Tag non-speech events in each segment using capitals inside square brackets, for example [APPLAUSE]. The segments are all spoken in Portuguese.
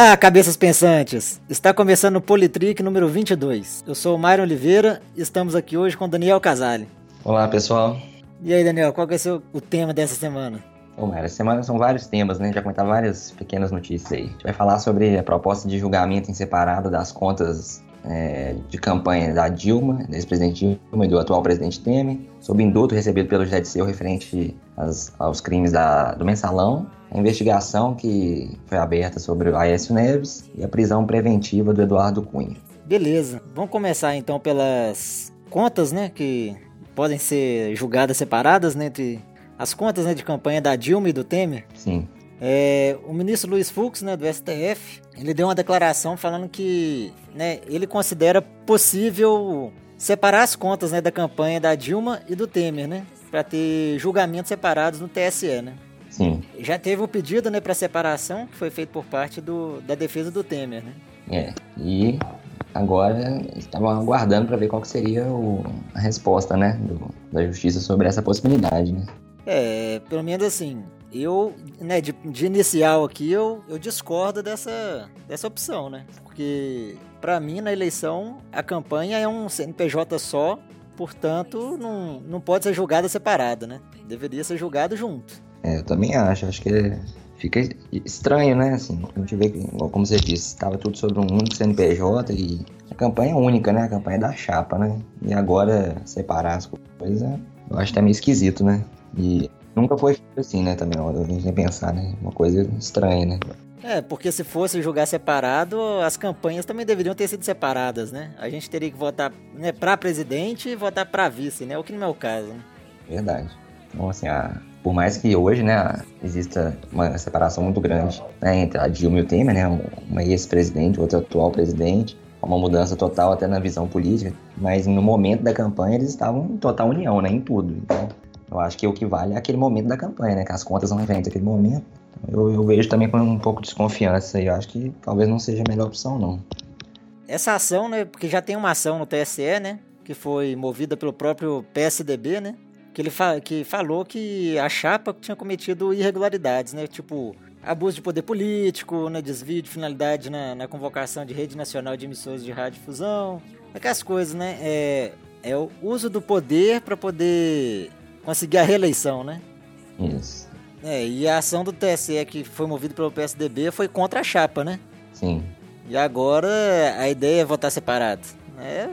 Olá, cabeças pensantes! Está começando o Politrick número 22. Eu sou o Mário Oliveira e estamos aqui hoje com o Daniel Casale. Olá, pessoal. E aí, Daniel, qual vai ser o tema dessa semana? Bom, Mário, essa semana são vários temas, né? Vai comentar várias pequenas notícias aí. A gente vai falar sobre a proposta de julgamento em separado das contas é, de campanha da Dilma, da ex-presidente Dilma e do atual presidente Temer, sobre indulto recebido pelo José Disseu referente às, aos crimes da, do mensalão, a investigação que foi aberta sobre o Aécio Neves e a prisão preventiva do Eduardo Cunha. Beleza, vamos começar então pelas contas, né, que podem ser julgadas separadas né, entre as contas né, de campanha da Dilma e do Temer. Sim. É, o ministro Luiz Fux, né, do STF, ele deu uma declaração falando que né, ele considera possível separar as contas né, da campanha da Dilma e do Temer, né, para ter julgamentos separados no TSE, né. Sim. Já teve o pedido, né, para separação que foi feito por parte do, da defesa do Temer, né. É. E agora estavam aguardando para ver qual que seria o, a resposta, né, do, da justiça sobre essa possibilidade, né. É, pelo menos assim, eu, né, de, de, inicial aqui, eu, eu discordo dessa, dessa opção, né? Porque, para mim, na eleição, a campanha é um CNPJ só, portanto, não, não pode ser julgada separada, né? Deveria ser julgado junto. É, eu também acho. Acho que fica estranho, né? Assim, a gente vê que, como você disse, estava tudo sobre um único CNPJ e a campanha é única, né? A campanha é da chapa, né? E agora separar as coisas, eu acho que é meio esquisito, né? E Nunca foi assim, né, também, a gente nem pensar, né? Uma coisa estranha, né? É, porque se fosse jogar separado, as campanhas também deveriam ter sido separadas, né? A gente teria que votar né, para presidente e votar para vice, né? O que não é o caso, né? Verdade. Então, assim, a, por mais que hoje, né, exista uma separação muito grande né, entre a Dilma e o Temer, né? Uma ex-presidente, outra atual presidente, uma mudança total até na visão política, mas no momento da campanha eles estavam em total união, né? Em tudo. Então, eu acho que o que vale é aquele momento da campanha, né? Que as contas são referentes àquele momento. Eu, eu, vejo também com um pouco de desconfiança e eu acho que talvez não seja a melhor opção, não. Essa ação, né? Porque já tem uma ação no TSE, né? Que foi movida pelo próprio PSDB, né? Que ele fa que falou que a chapa tinha cometido irregularidades, né? Tipo, abuso de poder político, né? desvio de finalidade na, na convocação de rede nacional de emissores de radiodifusão. Aquelas coisas, né? É, é o uso do poder para poder conseguir a reeleição, né? Isso. É, e a ação do TSE que foi movida pelo PSDB foi contra a chapa, né? Sim. E agora a ideia é votar separado. É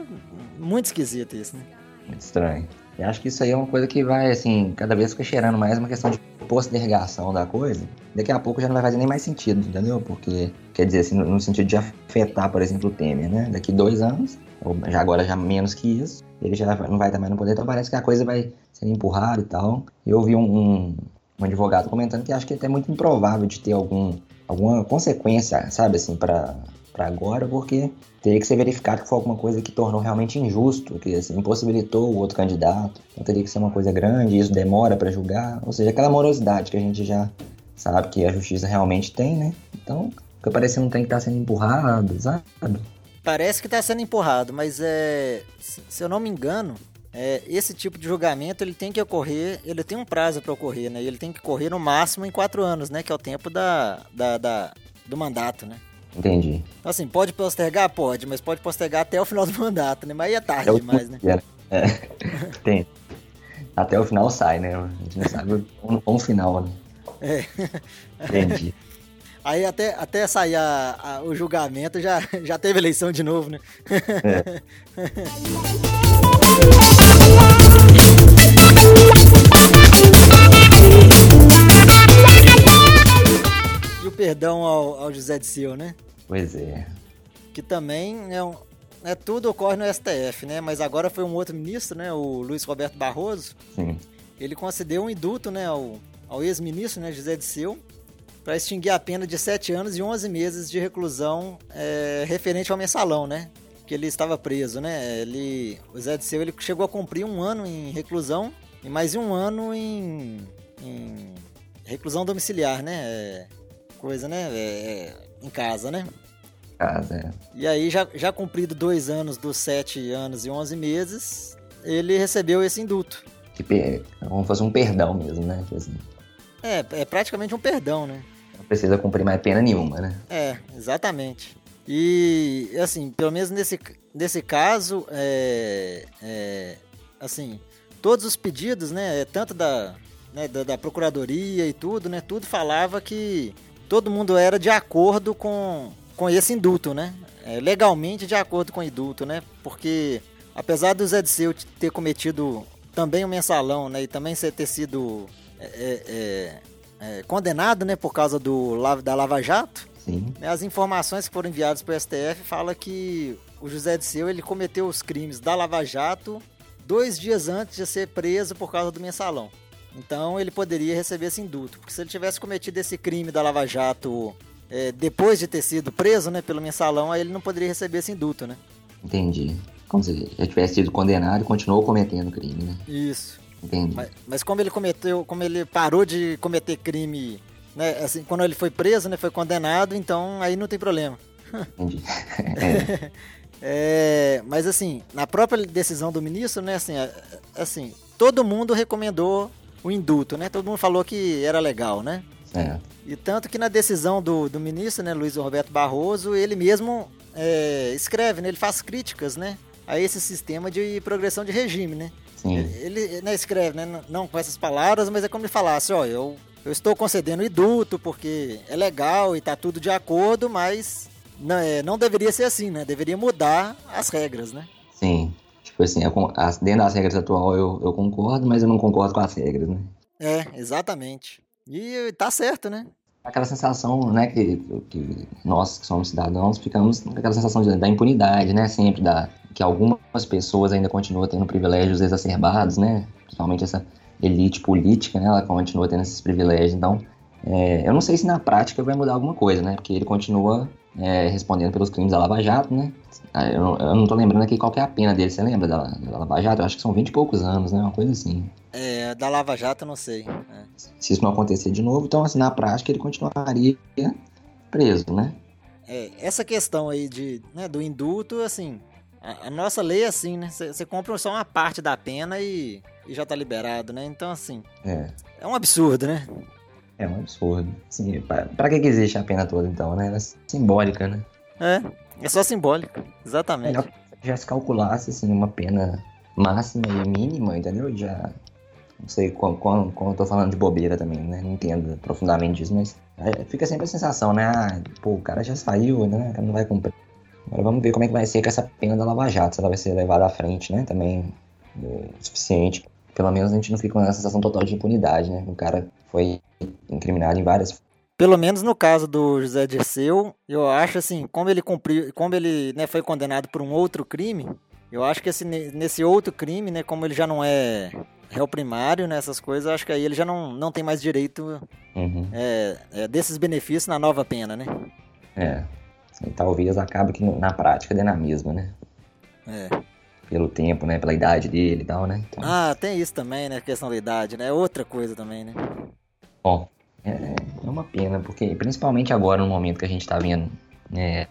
muito esquisito isso, né? Muito estranho. E acho que isso aí é uma coisa que vai, assim, cada vez fica cheirando mais uma questão de postergação da coisa. Daqui a pouco já não vai fazer nem mais sentido, entendeu? Porque, quer dizer, assim, no sentido de afetar, por exemplo, o Temer, né? Daqui dois anos, ou já agora já menos que isso, ele já não vai estar mais no poder, então parece que a coisa vai ser empurrada e tal. Eu ouvi um, um, um advogado comentando que acho que é até muito improvável de ter algum, alguma consequência, sabe, assim, para para agora, porque teria que ser verificado que foi alguma coisa que tornou realmente injusto, que assim, impossibilitou o outro candidato. Então teria que ser uma coisa grande, isso demora para julgar, ou seja, aquela morosidade que a gente já sabe que a justiça realmente tem, né? Então, fica parecendo um trem que tá sendo empurrado, sabe? Parece que está sendo empurrado, mas é, se eu não me engano, é, esse tipo de julgamento ele tem que ocorrer, ele tem um prazo para ocorrer, né? Ele tem que ocorrer no máximo em quatro anos, né? Que é o tempo da, da, da do mandato, né? Entendi. Então, assim, pode postergar? Pode, mas pode postergar até o final do [LAUGHS] mandato, né? Mas aí é tarde é demais, né? [LAUGHS] É. Tem. Até o final sai, né? A gente não sabe o, o final, né? É. Entendi. [LAUGHS] Aí até, até sair a, a, o julgamento já, já teve eleição de novo, né? É. perdão ao, ao José de Sil, né? Pois é. Que também é, um, é tudo ocorre no STF, né? Mas agora foi um outro ministro, né? O Luiz Roberto Barroso. Sim. Ele concedeu um indulto, né? Ao, ao ex-ministro, né? José de Sil para extinguir a pena de 7 anos e 11 meses de reclusão é, referente ao mensalão, né? Que ele estava preso, né? Ele, o Zé de Seu ele chegou a cumprir um ano em reclusão e mais um ano em, em reclusão domiciliar, né? É, coisa, né? É, é em casa, né? Casa, é. E aí, já, já cumprido dois anos dos 7 anos e 11 meses, ele recebeu esse indulto. Que, como fosse um perdão mesmo, né? Tipo assim. É, é praticamente um perdão, né? não precisa cumprir mais pena nenhuma, né? É, exatamente. E, assim, pelo menos nesse, nesse caso, é, é, assim, todos os pedidos, né, tanto da, né, da, da, procuradoria e tudo, né, tudo falava que todo mundo era de acordo com, com esse indulto, né, é, legalmente de acordo com o indulto, né, porque apesar do Zé Disseu ter cometido também o um mensalão, né, e também ter sido é, é, é, é, condenado, né, por causa do da Lava Jato, Sim. Né, as informações que foram enviadas para o STF falam que o José Disseu ele cometeu os crimes da Lava Jato dois dias antes de ser preso por causa do mensalão. Então ele poderia receber esse indulto, porque se ele tivesse cometido esse crime da Lava Jato é, depois de ter sido preso, né, pelo mensalão, aí ele não poderia receber esse indulto, né? Entendi. Como se já tivesse sido condenado e continuou cometendo crime, né? Isso. Entendi. Mas, mas, como ele cometeu, como ele parou de cometer crime, né, assim, quando ele foi preso, né, foi condenado, então aí não tem problema. Entendi. [LAUGHS] é. é, mas assim, na própria decisão do ministro, né, assim, assim, todo mundo recomendou o indulto, né? Todo mundo falou que era legal, né? É. E tanto que na decisão do, do ministro, né, Luiz Roberto Barroso, ele mesmo é, escreve, né, ele faz críticas, né, a esse sistema de progressão de regime, né? Sim. Ele, ele né, escreve, né, não com essas palavras, mas é como ele falasse, ó, eu, eu estou concedendo indulto porque é legal e tá tudo de acordo, mas não, é, não deveria ser assim, né? Deveria mudar as regras, né? Sim. Tipo assim, dentro das regras atual eu, eu concordo, mas eu não concordo com as regras, né? É, exatamente. E tá certo, né? Aquela sensação, né, que, que nós que somos cidadãos ficamos com aquela sensação de, da impunidade, né, sempre, da, que algumas pessoas ainda continuam tendo privilégios exacerbados, né, principalmente essa elite política, né, ela continua tendo esses privilégios, então, é, eu não sei se na prática vai mudar alguma coisa, né, porque ele continua é, respondendo pelos crimes da Lava Jato, né, ah, eu não, eu não tô lembrando aqui qual é a pena dele, você lembra da, da Lava Jato? Eu acho que são 20 e poucos anos, né? Uma coisa assim. É, da Lava Jato eu não sei. É. Se isso não acontecer de novo, então assim, na prática ele continuaria preso, né? É, essa questão aí de, né, do indulto, assim, a, a nossa lei é assim, né? Você compra só uma parte da pena e, e já tá liberado, né? Então, assim, é, é um absurdo, né? É um absurdo. Assim, pra, pra que, que existe a pena toda, então, né? Ela é simbólica, né? É, é só simbólico, exatamente. Melhor que já se calculasse assim, uma pena máxima e mínima, entendeu? Já. Não sei quando, quando, quando eu tô falando de bobeira também, né? Não entendo profundamente isso, mas é, fica sempre a sensação, né? Ah, pô, o cara já saiu, né? O cara não vai cumprir. Agora vamos ver como é que vai ser com essa pena da Lava Jato, se ela vai ser levada à frente, né? Também o suficiente. Pelo menos a gente não fica com a sensação total de impunidade, né? O cara foi incriminado em várias pelo menos no caso do José Dirceu, eu acho assim, como ele cumpriu, como ele né, foi condenado por um outro crime, eu acho que esse, nesse outro crime, né, como ele já não é réu primário nessas né, coisas, acho que aí ele já não, não tem mais direito uhum. é, é, desses benefícios na nova pena, né? É. E talvez acabe que na prática dê na mesma, né? É. Pelo tempo, né? Pela idade dele e tal, né? Então... Ah, tem isso também, né? A questão da idade, né? É outra coisa também, né? Bom, é, é uma pena, porque principalmente agora, no momento que a gente está vendo é,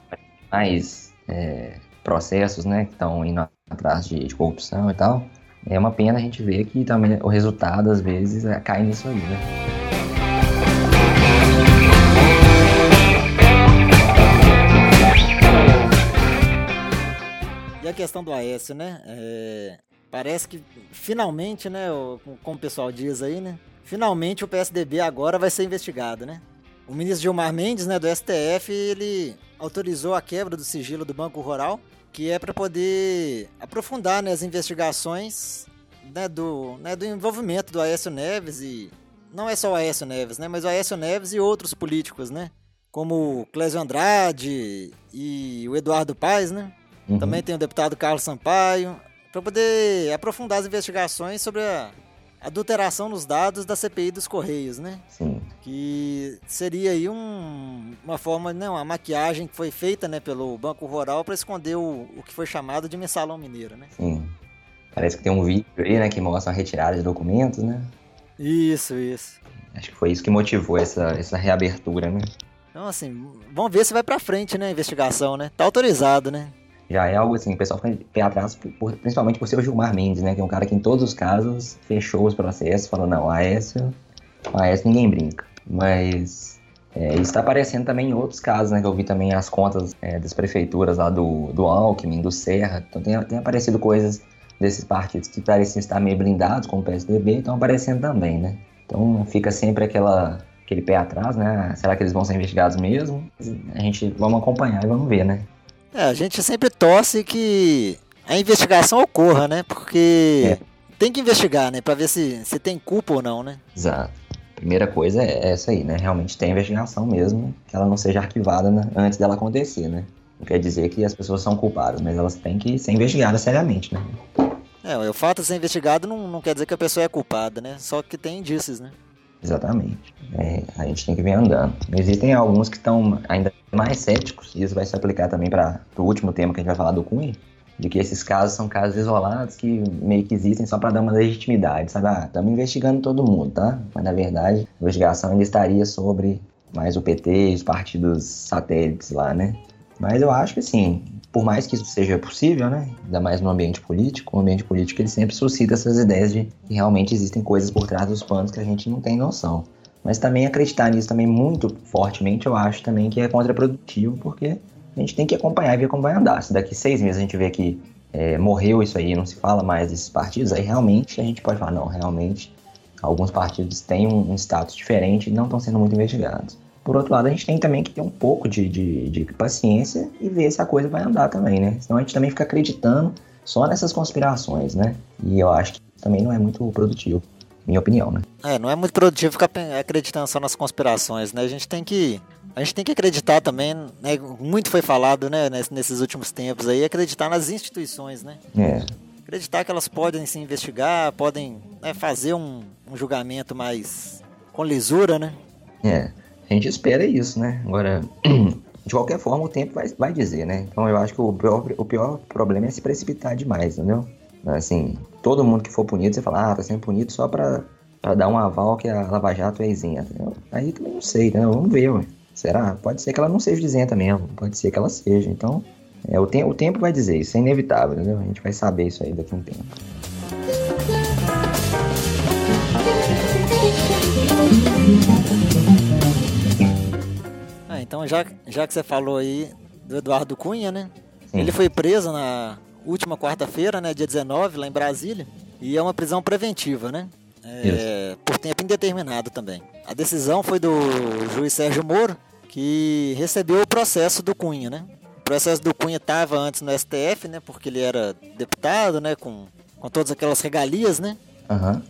mais é, processos né, que estão indo atrás de, de, corrupção e tal, é uma pena a gente ver que também o resultado, às vezes, é, cai nisso aí, né? E a questão do Aécio, né? É, parece que finalmente, né, como o pessoal diz aí, né? Finalmente o PSDB agora vai ser investigado, né? O ministro Gilmar Mendes, né, do STF, ele autorizou a quebra do sigilo do Banco Rural, que é para poder aprofundar né, as investigações né, do, né, do envolvimento do Aécio Neves e não é só o Aécio Neves, né, mas o Aécio Neves e outros políticos, né, como o Clésio Andrade e o Eduardo Paes, né? Uhum. Também tem o deputado Carlos Sampaio, para poder aprofundar as investigações sobre a adulteração nos dados da CPI dos Correios, né? Sim. Que seria aí um, uma forma, não, né, uma maquiagem que foi feita, né, pelo Banco Rural para esconder o, o que foi chamado de mensalão mineiro, né? Sim. Parece que tem um vídeo aí, né, que mostra a retirada de documentos, né? Isso, isso. Acho que foi isso que motivou essa, essa reabertura, né? Então, assim, vamos ver se vai para frente, né, a investigação, né? Tá autorizado, né? Já é algo assim, o pessoal fica pé atrás, por, principalmente por ser o Gilmar Mendes, né? Que é um cara que em todos os casos fechou os processos, falou, não, Aécio, Aécio ninguém brinca. Mas É, isso está aparecendo também em outros casos, né? Que eu vi também as contas é, das prefeituras lá do, do Alckmin, do Serra. Então tem, tem aparecido coisas desses partidos que pareciam estar meio blindados, como o PSDB, estão aparecendo também, né? Então fica sempre aquela, aquele pé atrás, né? Será que eles vão ser investigados mesmo? A gente vamos acompanhar e vamos ver, né? É, a gente sempre torce que a investigação ocorra, né? Porque é. tem que investigar, né? Pra ver se, se tem culpa ou não, né? Exato. Primeira coisa é essa aí, né? Realmente tem investigação mesmo, que ela não seja arquivada né? antes dela acontecer, né? Não quer dizer que as pessoas são culpadas, mas elas têm que ser investigadas seriamente, né? É, o fato de ser investigado não, não quer dizer que a pessoa é culpada, né? Só que tem indícios, né? Exatamente. É, a gente tem que vir andando. Existem alguns que estão ainda mais céticos, e isso vai se aplicar também para o último tema que a gente vai falar do Cunha, de que esses casos são casos isolados que meio que existem só para dar uma legitimidade, sabe? Ah, estamos investigando todo mundo, tá? Mas na verdade, a investigação ainda estaria sobre mais o PT os partidos satélites lá, né? Mas eu acho que sim, por mais que isso seja possível, né? Ainda mais no ambiente político, o ambiente político ele sempre suscita essas ideias de que realmente existem coisas por trás dos panos que a gente não tem noção. Mas também acreditar nisso também muito fortemente, eu acho também que é contraprodutivo, porque a gente tem que acompanhar e ver como vai andar. Se daqui seis meses a gente vê que é, morreu isso aí, não se fala mais desses partidos, aí realmente a gente pode falar, não, realmente alguns partidos têm um, status diferente e não estão sendo muito investigados. Por outro lado, a gente tem também que ter um pouco de, de, de paciência e ver se a coisa vai andar também, né? Senão a gente também fica acreditando só nessas conspirações, né? E eu acho que também não é muito produtivo, minha opinião, né? É, não é muito produtivo ficar acreditando só nas conspirações, né? A gente tem que a gente tem que acreditar também, né? Muito foi falado, né, nesses últimos tempos aí, acreditar nas instituições, né? É. Acreditar que elas podem se investigar, podem né, fazer um, um julgamento mais com lisura, né? É. A gente espera isso, né? Agora, [CLEARS THROAT] de qualquer forma, o tempo vai, vai dizer, né? Então eu acho que o pior, o pior problema é se precipitar demais, entendeu? Assim, todo mundo que for punido, você fala, ah, tá sendo punido só pra, pra dar um aval que a Lava Jato é isenta. Aí também não sei, né? Vamos ver, ué. Será? Pode ser que ela não seja isenta mesmo, pode ser que ela seja. Então, é, o, te o tempo vai dizer, isso é inevitável, entendeu? A gente vai saber isso aí daqui a um tempo. Então, já, já que você falou aí do Eduardo Cunha, né? Sim. Ele foi preso na última quarta-feira, né? Dia 19, lá em Brasília. E é uma prisão preventiva, né? É, por tempo indeterminado também. A decisão foi do juiz Sérgio Moro, que recebeu o processo do Cunha, né? O processo do Cunha estava antes no STF, né? Porque ele era deputado, né? Com, com todas aquelas regalias, né? Uhum.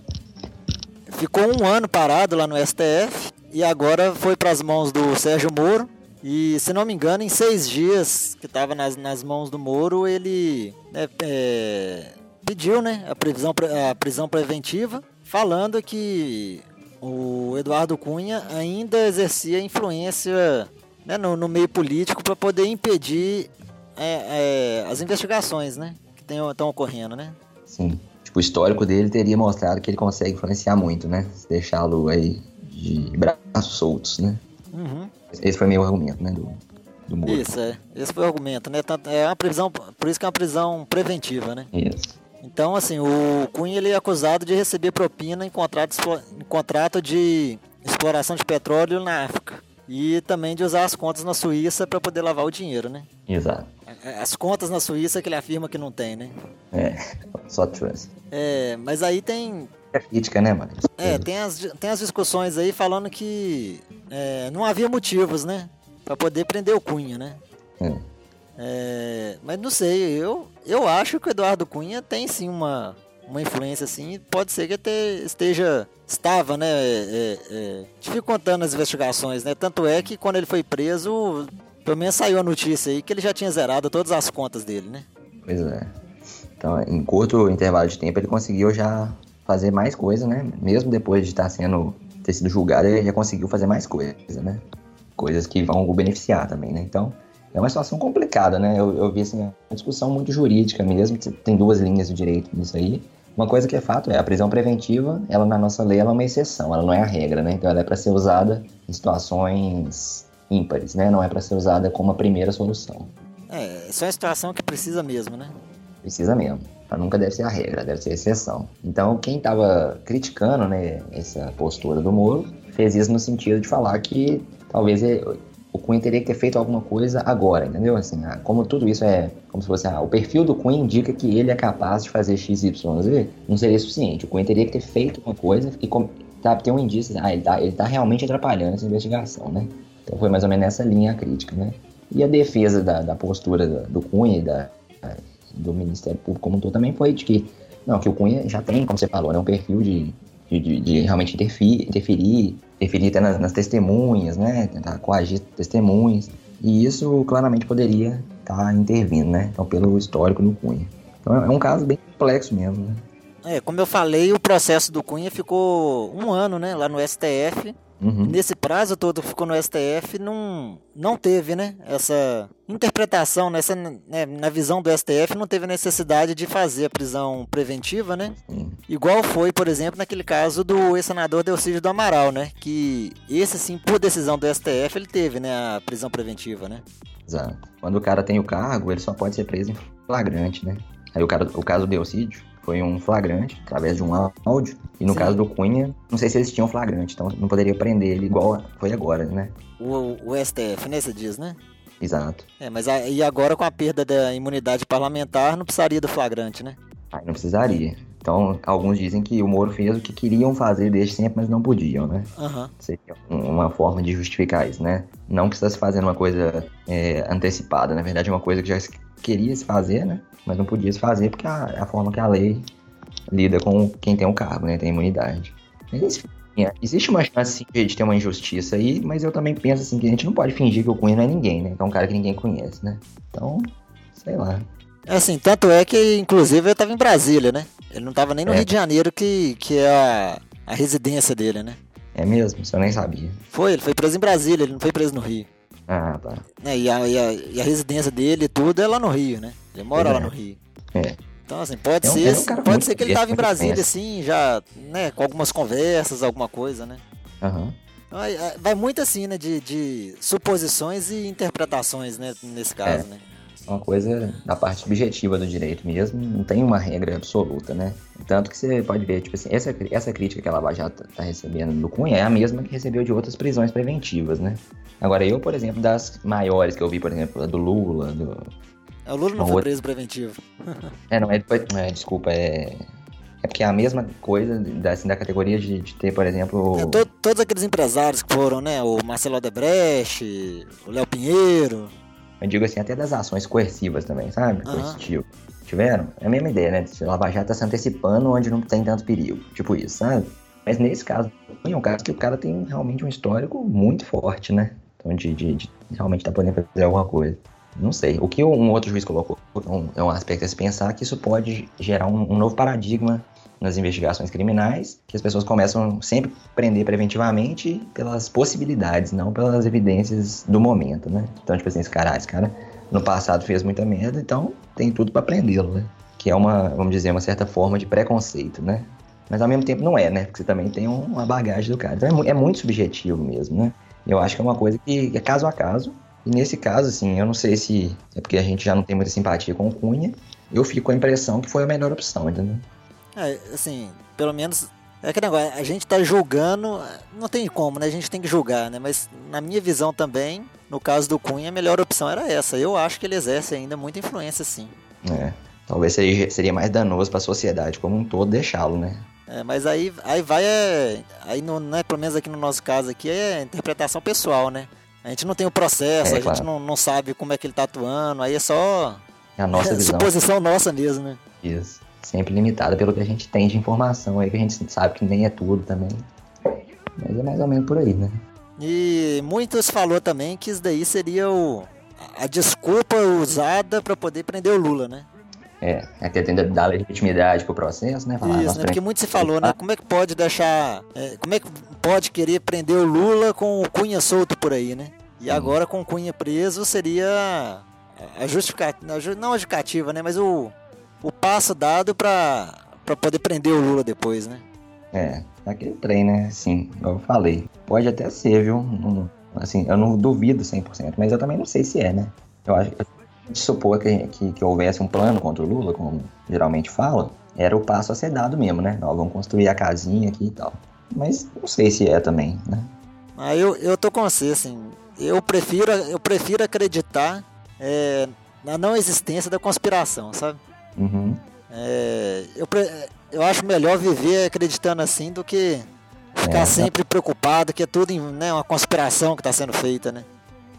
Ficou um ano parado lá no STF e agora foi para as mãos do Sérgio Moro. E se não me engano, em seis dias que estava nas, nas mãos do Moro, ele né, é, pediu né, a, prisão, a prisão preventiva, falando que o Eduardo Cunha ainda exercia influência né, no, no, meio político para poder impedir é, é, as investigações né, que estão ocorrendo. Né? Sim. Tipo, o histórico dele teria mostrado que ele consegue influenciar muito, né? Deixá-lo aí de braços soltos, né? Uhum. Esse foi meu argumento, né? Do, do Moro. Isso, é. Esse foi o argumento, né? É uma prisão, por isso que é uma prisão preventiva, né? Isso. Então, assim, o Cunha ele é acusado de receber propina em contrato, em contrato de exploração de petróleo na África. E também de usar as contas na Suíça para poder lavar o dinheiro, né? Exato. As contas na Suíça que ele afirma que não tem, né? É, só trust. É, mas aí tem, é crítica, né, mano? É, tem as, tem as discussões aí falando que é, não havia motivos, né? Pra poder prender o Cunha, né? É. É, mas não sei, eu, eu acho que o Eduardo Cunha tem sim uma, uma influência assim, pode ser que até esteja, estava, né, é, é, dificultando as investigações, né, tanto é que quando ele foi preso, pelo menos saiu a notícia aí que ele já tinha zerado todas as contas dele, né. Pois é. Então, em curto intervalo de tempo, ele conseguiu já fazer mais coisa, né? Mesmo depois de estar sendo ter sido julgado, ele já conseguiu fazer mais coisa, né? Coisas que vão o beneficiar também, né? Então, é uma situação complicada, né? Eu, eu vi assim, uma discussão muito jurídica mesmo, tem duas linhas de direito nisso aí. Uma coisa que é fato é a prisão preventiva, ela na nossa lei ela é uma exceção, ela não é a regra, né? Então ela é para ser usada em situações ímpares, né? Não é para ser usada como a primeira solução. É, só é uma situação que precisa mesmo, né? Precisa mesmo. Ela nunca deve ser a regra, deve ser a exceção. Então, quem estava criticando né, essa postura do Moro fez isso no sentido de falar que talvez o Cunha teria que ter feito alguma coisa agora, entendeu? Assim, ah, como tudo isso é como se fosse, ah, o perfil do Cunha indica que ele é capaz de fazer XYZ, não seria suficiente. O Cunha teria que ter feito uma coisa e tá, ter um indício, ah, ele tá, ele tá realmente atrapalhando essa investigação, né? Então foi mais ou menos nessa linha a crítica, né? E a defesa da, da postura do, do Cunha e da, do Ministério Público como um todo também foi de que, não, que o Cunha já tem, como você falou, né, um perfil de, de, de, de realmente interferir, interferir, interferir até nas, nas testemunhas, né, tentar coagir testemunhas, e isso claramente poderia estar tá intervindo, né, então pelo histórico do Cunha. Então é um caso bem complexo mesmo, né. É, como eu falei, o processo do Cunha ficou um ano, né, lá no STF, Uhum. Nesse prazo todo que ficou no STF, não, não teve, né? Essa interpretação, nessa, né, na visão do STF, não teve necessidade de fazer a prisão preventiva, né? Uhum. Igual foi, por exemplo, naquele caso do ex-senador Delcídio do Amaral, né? Que esse, sim, por decisão do STF, ele teve, né, a prisão preventiva, né? Exato. Quando o cara tem o cargo, ele só pode ser preso em flagrante, né? Aí o, cara, o caso do Delcídio, foi um flagrante, através de um áudio. E no Sim. caso do Cunha, não sei se eles tinham flagrante, então não poderia prender ele igual foi agora, né? O, o STF, né? Você diz, né? Exato. É, mas a, e agora com a perda da imunidade parlamentar, não precisaria do flagrante, né? Aí não precisaria. Então, alguns dizem que o Moro fez o que queriam fazer desde sempre, mas não podiam, né? Uhum. Seria uma forma de justificar isso, né? Não que se fazendo uma coisa é, antecipada, na verdade é uma coisa que já queria se fazer, né? Mas não podia se fazer porque é a forma que a lei lida com quem tem um cargo, né? Tem imunidade. Mas, enfim, existe uma chance sim, de ter uma injustiça aí, mas eu também penso assim que a gente não pode fingir que o Cunha não é ninguém, né? Que é um cara que ninguém conhece, né? Então, sei lá. É assim, tanto é que, inclusive, eu tava em Brasília, né? Ele não tava nem no é. Rio de Janeiro, que, que é a, a residência dele, né? É mesmo? Isso eu nem sabia. Foi, ele foi preso em Brasília, ele não foi preso no Rio. Ah, tá. É, e, a, e, a, e a residência dele e tudo é lá no Rio, né? Ele mora é. lá no Rio. É. Então, assim, pode é um, ser, é um pode ser que ele tava em Brasília, assim, já, né, com algumas conversas, alguma coisa, né? Uhum. Vai muito assim, né, de, de suposições e interpretações, né, nesse caso, é. né? Uma coisa da parte subjetiva do direito mesmo, não tem uma regra absoluta, né? Tanto que você pode ver, tipo assim, essa, essa crítica que a Lava Jato tá recebendo do Cunha é a mesma que recebeu de outras prisões preventivas, né? Agora, eu, por exemplo, das maiores que eu vi, por exemplo, a do Lula, do, é, o Lula não foi preso preventivo. [LAUGHS] é, não, foi. É, desculpa, é. É porque é a mesma coisa da, assim, da categoria de, de ter, por exemplo. É, to, todos aqueles empresários que foram, né? O Marcelo Odebrecht, o Léo Pinheiro. Eu digo assim, até das ações coercivas também, sabe? Uhum. Coercitivo. Tiveram? É a mesma ideia, né? O Lava Jato tá se antecipando onde não tem tanto perigo. Tipo isso, sabe? Mas nesse caso, é um caso que o cara tem realmente um histórico muito forte, né? Então, de, de, de realmente tá podendo fazer alguma coisa. Não sei. O que um outro juiz colocou é um aspecto a se pensar que isso pode gerar um, um novo paradigma nas investigações criminais, que as pessoas começam sempre a prender preventivamente pelas possibilidades, não pelas evidências do momento, né? Então, tipo assim, esse cara, esse cara no passado fez muita merda, então tem tudo para prendê-lo, né? Que é uma, vamos dizer, uma certa forma de preconceito, né? Mas ao mesmo tempo não é, né? Porque você também tem uma bagagem do cara. Então é, é muito subjetivo mesmo, né? Eu acho que é uma coisa que é caso a caso, e nesse caso, assim, eu não sei se é porque a gente já não tem muita simpatia com o Cunha, eu fico com a impressão que foi a melhor opção, entendeu? É, assim, pelo menos é que negócio, a gente tá julgando, não tem como, né? A gente tem que julgar, né? Mas na minha visão também, no caso do Cunha, a melhor opção era essa. Eu acho que ele exerce ainda muita influência, sim. É. Talvez seria, seria mais danoso para a sociedade como um todo deixá-lo, né? É, mas aí, aí vai, é, aí no, né, pelo menos aqui no nosso caso aqui, é interpretação pessoal, né? A gente não tem o processo, é, a claro. gente não, não sabe como é que ele tá atuando, aí é só é a nossa [LAUGHS] visão. suposição nossa mesmo, né? Isso. Sempre limitada pelo que a gente tem de informação aí, que a gente sabe que nem é tudo também. Mas é mais ou menos por aí, né? E muitos falou também que isso daí seria o, a desculpa usada para poder prender o Lula, né? É, é que tende a dar legitimidade pro processo, né? Falar, Isso, né? Porque muito se falou, né? Como é que pode deixar. É, como é que pode querer prender o Lula com o Cunha solto por aí, né? E agora com o Cunha preso seria a justificativa, não a justificativa, né? Mas o, o passo dado para poder prender o Lula depois, né? É, aquele trem, né? Sim, eu falei. Pode até ser, viu? Assim, eu não duvido 100%, mas eu também não sei se é, né? Eu acho que de supor que, que, que, houvesse um plano contra o Lula, como geralmente fala, era o passo a ser dado mesmo, né? Nós vamos construir a casinha aqui e tal. Mas não sei se é também, né? Aí eu, eu tô com você, assim. Eu prefiro, eu prefiro acreditar é, na não existência da conspiração, sabe? Uhum. É, eu, eu acho melhor viver acreditando assim do que ficar É, sempre preocupado que é tudo né, uma conspiração que está sendo feita, né?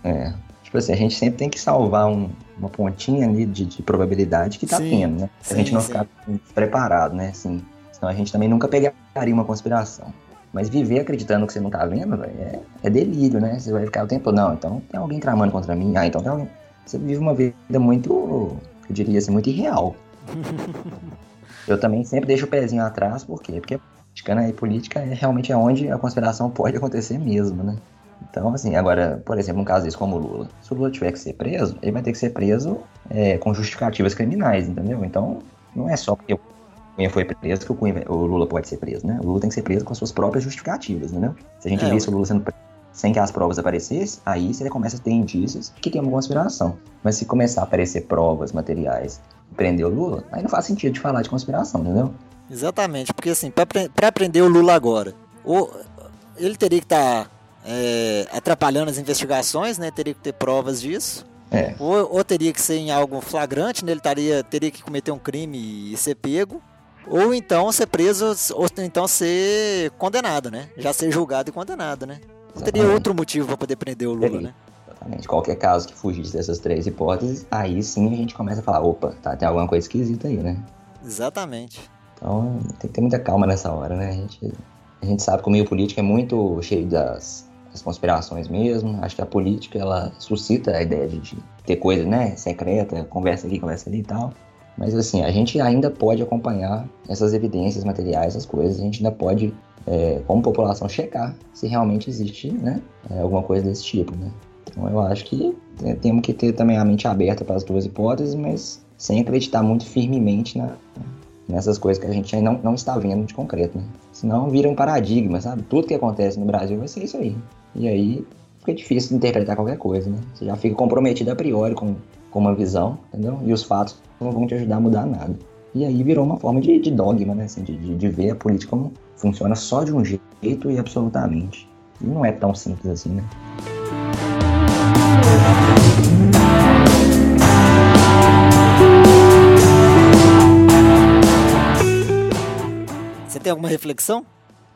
É. Tipo assim, a gente sempre tem que salvar um- uma pontinha ali de, de probabilidade que tá Sim, tendo, né? Pra sim, gente não sim. ficar preparado, né? Assim, senão a gente também nunca pegaria uma conspiração. Mas viver acreditando que você não tá vendo, velho, é, é delírio, né? Você vai ficar o tempo não, então tem alguém tramando contra mim. Ah, então tem alguém. Você vive uma vida muito, eu diria assim, muito irreal. [LAUGHS] eu também sempre deixo o pezinho atrás, por quê? Porque política, né? E política é realmente é onde a conspiração [LAUGHS] pode acontecer mesmo, né? Então, assim, agora, por exemplo, um caso desse como o Lula. Se o Lula tiver que ser preso, ele vai ter que ser preso é, com justificativas criminais, entendeu? Então, não é só porque o Cunha foi preso que o, Cunha- o Lula pode ser preso, né? O Lula tem que ser preso com as suas próprias justificativas, entendeu? Se a gente É, visse o Lula sendo preso sem que as provas aparecessem, aí você começa a ter indícios de que tem uma conspiração. Mas se começar a aparecer provas, materiais, prender o Lula, aí não faz sentido de falar de conspiração, entendeu? Exatamente, porque assim, para prender o Lula agora, ou ele teria que estar atrapalhando as investigações, né? Teria que ter provas disso. É. Ou, ou teria que ser em algo flagrante, né? Ele taria, teria que cometer um crime e ser pego. Ou então ser preso, ou então ser condenado, né? Já ser julgado e condenado, né? Não teria outro motivo para poder prender o Lula, Teria. né? Exatamente. Qualquer caso que fugisse dessas três hipóteses, aí sim a gente começa a falar, opa, tá, tem alguma coisa esquisita aí, né? Exatamente. Então tem que ter muita calma nessa hora, né? A gente, a gente sabe que o meio político é muito cheio das, das conspirações mesmo. Acho que a política, ela suscita a ideia de, de ter coisa, né, secreta, conversa aqui, conversa ali e tal. Mas assim, a gente ainda pode acompanhar essas evidências materiais, essas coisas. A gente ainda pode, é, como população, checar se realmente existe, né, é, alguma coisa desse tipo, né? Então eu acho que é, temos que ter também a mente aberta para as duas hipóteses, mas sem acreditar muito firmemente na, nessas coisas que a gente ainda não, não está vendo de concreto, né? Senão vira um paradigma, sabe? Tudo que acontece no Brasil vai ser isso aí. E aí fica difícil interpretar qualquer coisa, né? Você já fica comprometido a priori com, com uma visão, entendeu? E os fatos não vão te ajudar a mudar nada. E aí virou uma forma de, de dogma, né? Assim, de, de ver a política como funciona só de um jeito e absolutamente. E não é tão simples assim, né? Você tem alguma reflexão?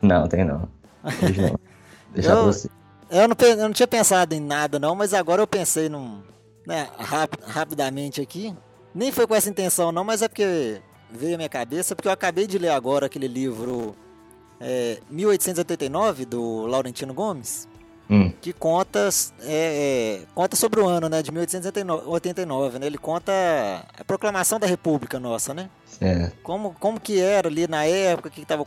Não, tem não. [LAUGHS] Deixar Eu- você. Eu não, eu não tinha pensado em nada não, mas agora eu pensei num, né, rap- rapidamente aqui. Nem foi com essa intenção não, mas é porque veio à minha cabeça, porque eu acabei de ler agora aquele livro é, 1889 do Laurentino Gomes, Hum, que conta é, é, conta sobre o ano, né, de 1889, né? Ele conta a proclamação da República nossa, né? certo. como, como que era ali na época, o que estava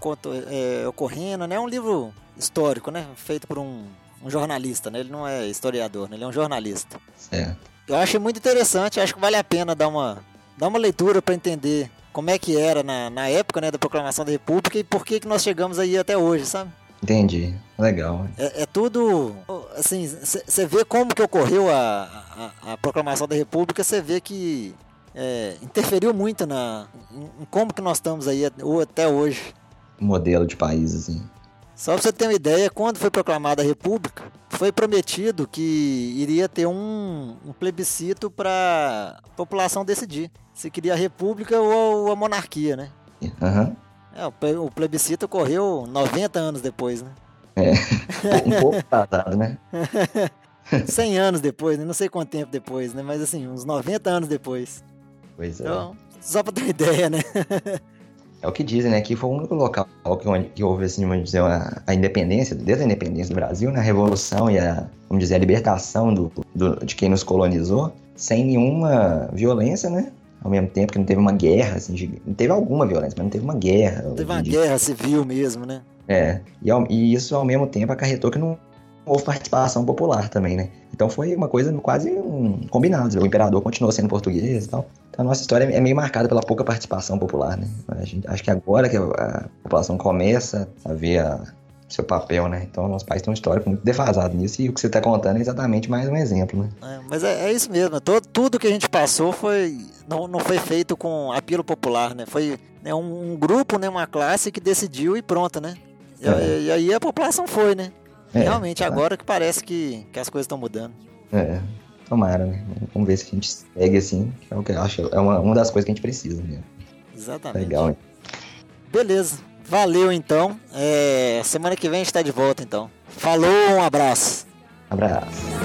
ocorrendo, né? É um livro histórico, né? Feito por um, um jornalista, né? Ele não é historiador, né? Ele é um jornalista. Certo. Eu achei muito interessante, acho que vale a pena dar uma, dar uma leitura para entender como é que era na, na época, né, da proclamação da República e por que, que nós chegamos aí até hoje, sabe? Entendi. Legal. É, é tudo, assim, você vê como que ocorreu a, a, a proclamação da República, você vê que é, interferiu muito na, em, como que nós estamos aí at- ou até hoje. Modelo de país, assim. Só pra você ter uma ideia, quando foi proclamada a República, foi prometido que iria ter um, um plebiscito para a população decidir se queria a República ou a monarquia, né? Aham. É, o ple- o plebiscito ocorreu 90 anos depois, né? Um pouco atrasado, né? [LAUGHS] 100 anos depois, né? Não sei quanto tempo depois, né? Mas assim, uns 90 anos depois. Pois é. Então, só pra ter uma [LAUGHS] ideia, né? É o que dizem, né? Que foi o único local que houve, assim, vamos dizer, a, a independência, desde a independência do Brasil, né? A revolução e a, vamos dizer, a libertação do, do- de quem nos colonizou, sem nenhuma violência, né? Ao mesmo tempo que não teve uma guerra, assim, gigante. não teve alguma violência, mas não teve uma guerra. Teve uma de- guerra civil mesmo, né? É, e, e isso ao mesmo tempo acarretou que não houve participação popular também, né? Então foi uma coisa quase um combinado. O imperador continuou sendo português e tal. Então a nossa história é meio marcada pela pouca participação popular, né? A gente- acho que agora que a, a população começa a ver a- seu papel, né? Então nosso país tem um histórico muito defasado nisso e o que você está contando é exatamente mais um exemplo, né? É, mas é, é isso mesmo. Todo, tudo que a gente passou foi não, não foi feito com apelo popular, né? Foi né, um, um grupo, né, uma classe que decidiu e pronto, né? E, É. e aí a população foi, né? É, Realmente, tá. agora que parece que, que as coisas estão mudando. É, tomara, né? Vamos ver se a gente segue assim, que é o que eu acho, é uma, uma das coisas que a gente precisa, né? Exatamente. Legal, hein? Beleza. Valeu então. É, semana que vem a gente tá de volta então. Falou, um abraço. Abraço.